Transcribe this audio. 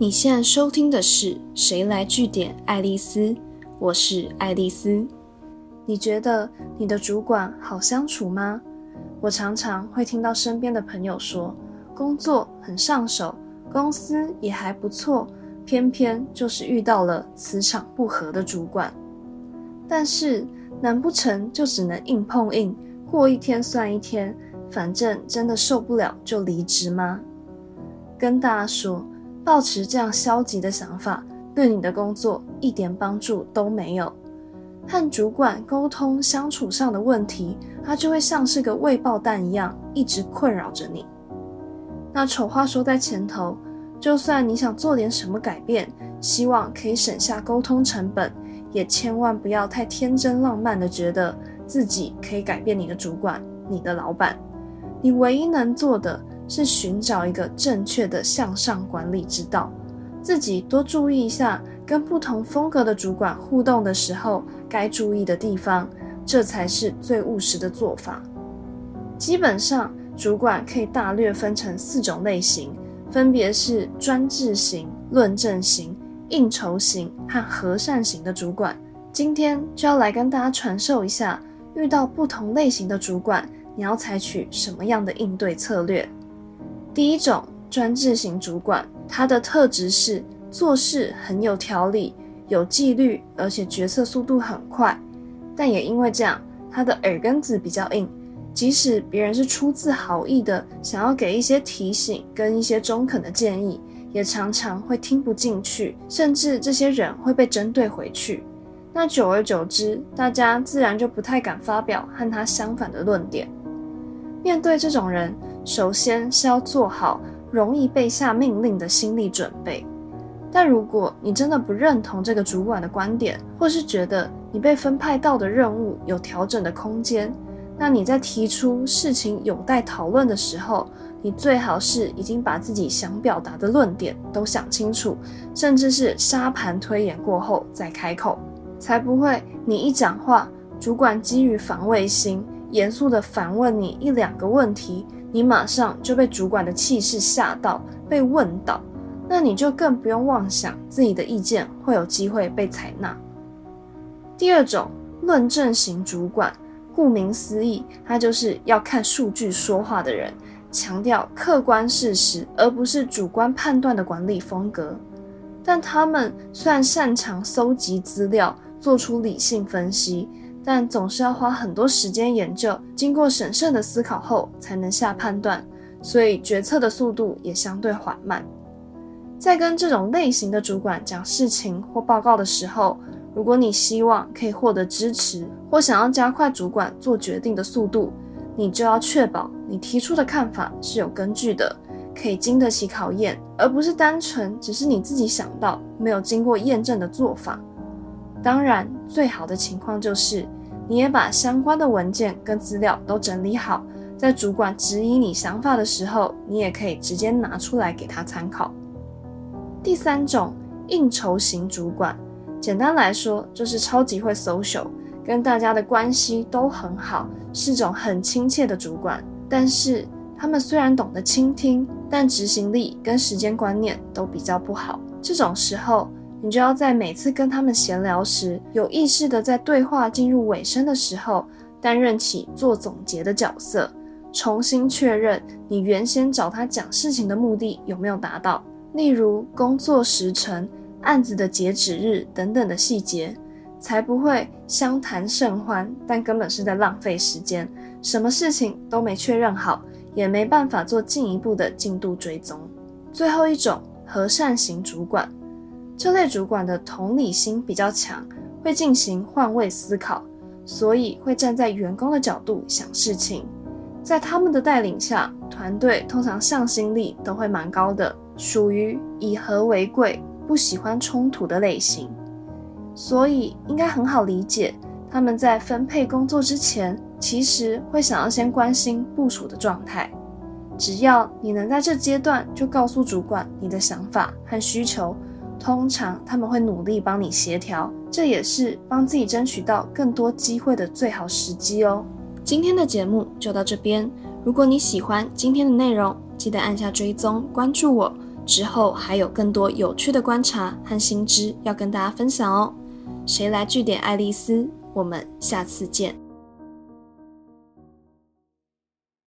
你现在收听的是《谁来据点爱丽丝》，我是爱丽丝。你觉得你的主管好相处吗？我常常会听到身边的朋友说，工作很上手，公司也还不错，偏偏就是遇到了磁场不合的主管。但是，难不成就只能硬碰硬，过一天算一天，反正真的受不了就离职吗？跟大家说，保持这样消极的想法，对你的工作一点帮助都没有。和主管沟通相处上的问题，它就会像是个未爆弹一样，一直困扰着你。那丑话说在前头，就算你想做点什么改变，希望可以省下沟通成本。也千万不要太天真浪漫的觉得自己可以改变你的主管、你的老板。你唯一能做的是寻找一个正确的向上管理之道，自己多注意一下跟不同风格的主管互动的时候该注意的地方，这才是最务实的做法。基本上，主管可以大略分成四种类型，分别是专制型、论证型。应酬型和和善型的主管，今天就要来跟大家传授一下，遇到不同类型的主管，你要采取什么样的应对策略。第一种专制型主管，他的特质是做事很有条理、有纪律，而且决策速度很快。但也因为这样，他的耳根子比较硬，即使别人是出自好意的，想要给一些提醒跟一些中肯的建议。也常常会听不进去，甚至这些人会被针对回去。那久而久之，大家自然就不太敢发表和他相反的论点。面对这种人，首先是要做好容易被下命令的心理准备。但如果你真的不认同这个主管的观点，或是觉得你被分派到的任务有调整的空间，那你在提出事情有待讨论的时候，你最好是已经把自己想表达的论点都想清楚，甚至是沙盘推演过后再开口，才不会你一讲话，主管基于防卫心，严肃的反问你一两个问题，你马上就被主管的气势吓到，被问倒，那你就更不用妄想自己的意见会有机会被采纳。第二种论证型主管，顾名思义，他就是要看数据说话的人。强调客观事实，而不是主观判断的管理风格。但他们虽然擅长搜集资料，做出理性分析，但总是要花很多时间研究，经过审慎的思考后才能下判断，所以决策的速度也相对缓慢。在跟这种类型的主管讲事情或报告的时候，如果你希望可以获得支持，或想要加快主管做决定的速度，你就要确保你提出的看法是有根据的，可以经得起考验，而不是单纯只是你自己想到没有经过验证的做法。当然，最好的情况就是你也把相关的文件跟资料都整理好，在主管质疑你想法的时候，你也可以直接拿出来给他参考。第三种应酬型主管，简单来说就是超级会 social。跟大家的关系都很好，是种很亲切的主管。但是他们虽然懂得倾听，但执行力跟时间观念都比较不好。这种时候，你就要在每次跟他们闲聊时，有意识的在对话进入尾声的时候，担任起做总结的角色，重新确认你原先找他讲事情的目的有没有达到，例如工作时程、案子的截止日等等的细节。才不会相谈甚欢，但根本是在浪费时间，什么事情都没确认好，也没办法做进一步的进度追踪。最后一种和善型主管，这类主管的同理心比较强，会进行换位思考，所以会站在员工的角度想事情。在他们的带领下，团队通常向心力都会蛮高的，属于以和为贵，不喜欢冲突的类型。所以应该很好理解，他们在分配工作之前，其实会想要先关心部署的状态。只要你能在这阶段就告诉主管你的想法和需求，通常他们会努力帮你协调，这也是帮自己争取到更多机会的最好时机哦。今天的节目就到这边，如果你喜欢今天的内容，记得按下追踪关注我。之后还有更多有趣的观察和新知要跟大家分享哦。谁来据点爱丽丝？我们下次见。